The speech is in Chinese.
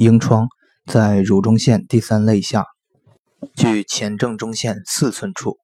膺疮在乳中线第三肋下，距前正中线四寸处。